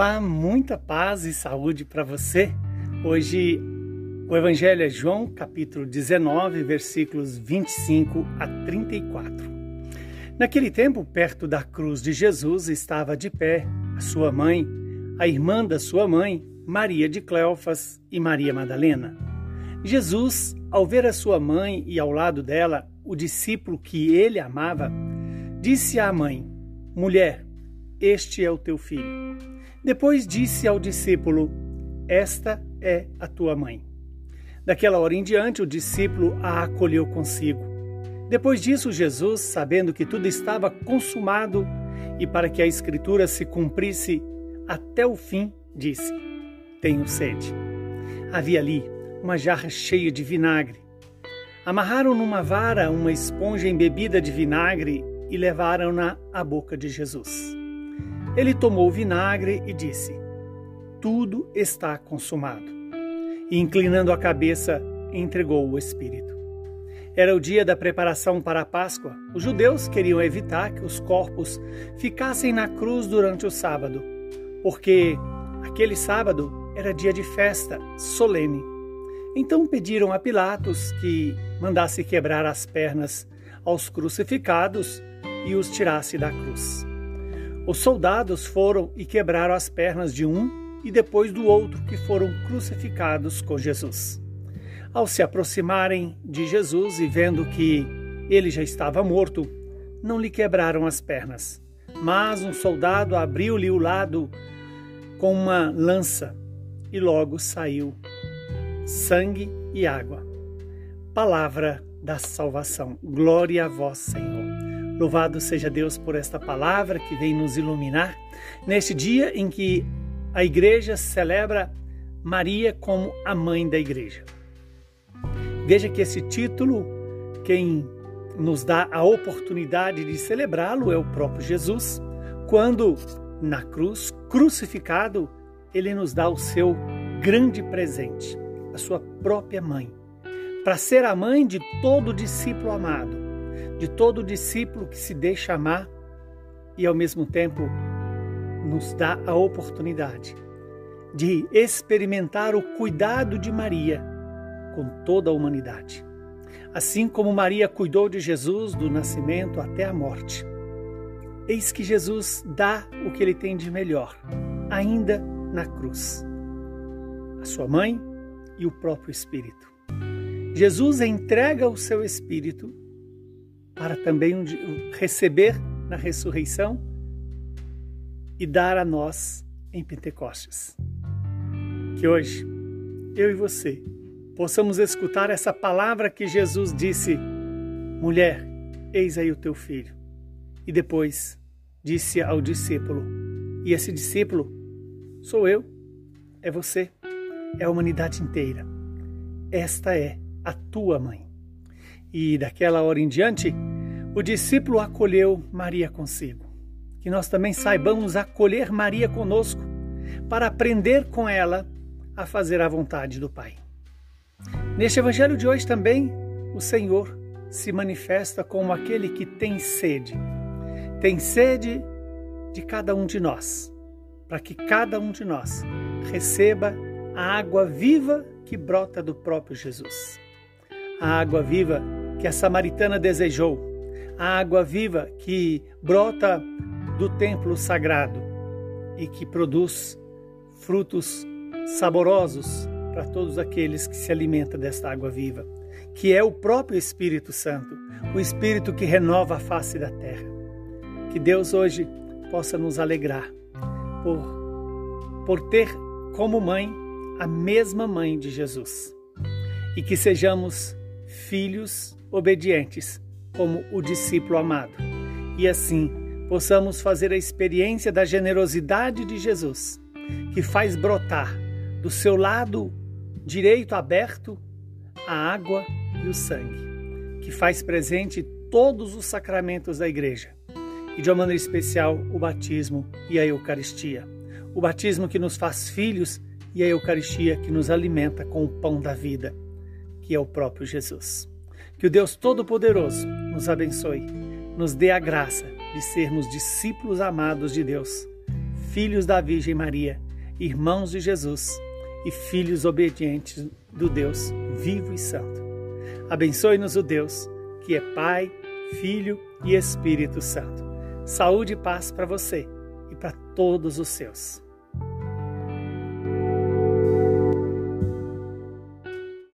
Olá, muita paz e saúde para você. Hoje o Evangelho é João, capítulo 19, versículos 25 a 34. Naquele tempo, perto da cruz de Jesus, estava de pé a sua mãe, a irmã da sua mãe, Maria de Cleofas e Maria Madalena. Jesus, ao ver a sua mãe e ao lado dela o discípulo que ele amava, disse à mãe: Mulher, este é o teu filho. Depois disse ao discípulo: Esta é a tua mãe. Daquela hora em diante, o discípulo a acolheu consigo. Depois disso, Jesus, sabendo que tudo estava consumado e para que a Escritura se cumprisse até o fim, disse: Tenho sede. Havia ali uma jarra cheia de vinagre. Amarraram numa vara uma esponja embebida de vinagre e levaram-na à boca de Jesus. Ele tomou o vinagre e disse: Tudo está consumado. E inclinando a cabeça, entregou o Espírito. Era o dia da preparação para a Páscoa. Os judeus queriam evitar que os corpos ficassem na cruz durante o sábado, porque aquele sábado era dia de festa solene. Então pediram a Pilatos que mandasse quebrar as pernas aos crucificados e os tirasse da cruz. Os soldados foram e quebraram as pernas de um e depois do outro que foram crucificados com Jesus. Ao se aproximarem de Jesus e vendo que ele já estava morto, não lhe quebraram as pernas, mas um soldado abriu-lhe o lado com uma lança e logo saiu sangue e água. Palavra da salvação. Glória a vós, Senhor. Louvado seja Deus por esta palavra que vem nos iluminar. Neste dia em que a igreja celebra Maria como a mãe da igreja. Veja que esse título, quem nos dá a oportunidade de celebrá-lo é o próprio Jesus, quando na cruz, crucificado, ele nos dá o seu grande presente, a sua própria mãe, para ser a mãe de todo discípulo amado de todo discípulo que se deixa amar e, ao mesmo tempo, nos dá a oportunidade de experimentar o cuidado de Maria com toda a humanidade. Assim como Maria cuidou de Jesus do nascimento até a morte. Eis que Jesus dá o que ele tem de melhor, ainda na cruz. A sua mãe e o próprio Espírito. Jesus entrega o seu Espírito para também receber na ressurreição e dar a nós em Pentecostes. Que hoje, eu e você, possamos escutar essa palavra que Jesus disse: Mulher, eis aí o teu filho. E depois disse ao discípulo, e esse discípulo sou eu, é você, é a humanidade inteira. Esta é a tua mãe. E daquela hora em diante, o discípulo acolheu Maria consigo. Que nós também saibamos acolher Maria conosco, para aprender com ela a fazer a vontade do Pai. Neste evangelho de hoje também, o Senhor se manifesta como aquele que tem sede. Tem sede de cada um de nós, para que cada um de nós receba a água viva que brota do próprio Jesus. A água viva que a samaritana desejou a água viva que brota do templo sagrado e que produz frutos saborosos para todos aqueles que se alimentam desta água viva, que é o próprio Espírito Santo, o Espírito que renova a face da terra. Que Deus hoje possa nos alegrar por, por ter como mãe a mesma mãe de Jesus e que sejamos filhos obedientes como o discípulo amado. E assim possamos fazer a experiência da generosidade de Jesus, que faz brotar do seu lado direito aberto a água e o sangue, que faz presente todos os sacramentos da igreja e de uma maneira especial o batismo e a Eucaristia. O batismo que nos faz filhos e a Eucaristia que nos alimenta com o pão da vida, que é o próprio Jesus. Que o Deus Todo-Poderoso nos abençoe, nos dê a graça de sermos discípulos amados de Deus, filhos da Virgem Maria, irmãos de Jesus e filhos obedientes do Deus vivo e santo. Abençoe-nos o Deus, que é Pai, Filho e Espírito Santo. Saúde e paz para você e para todos os seus.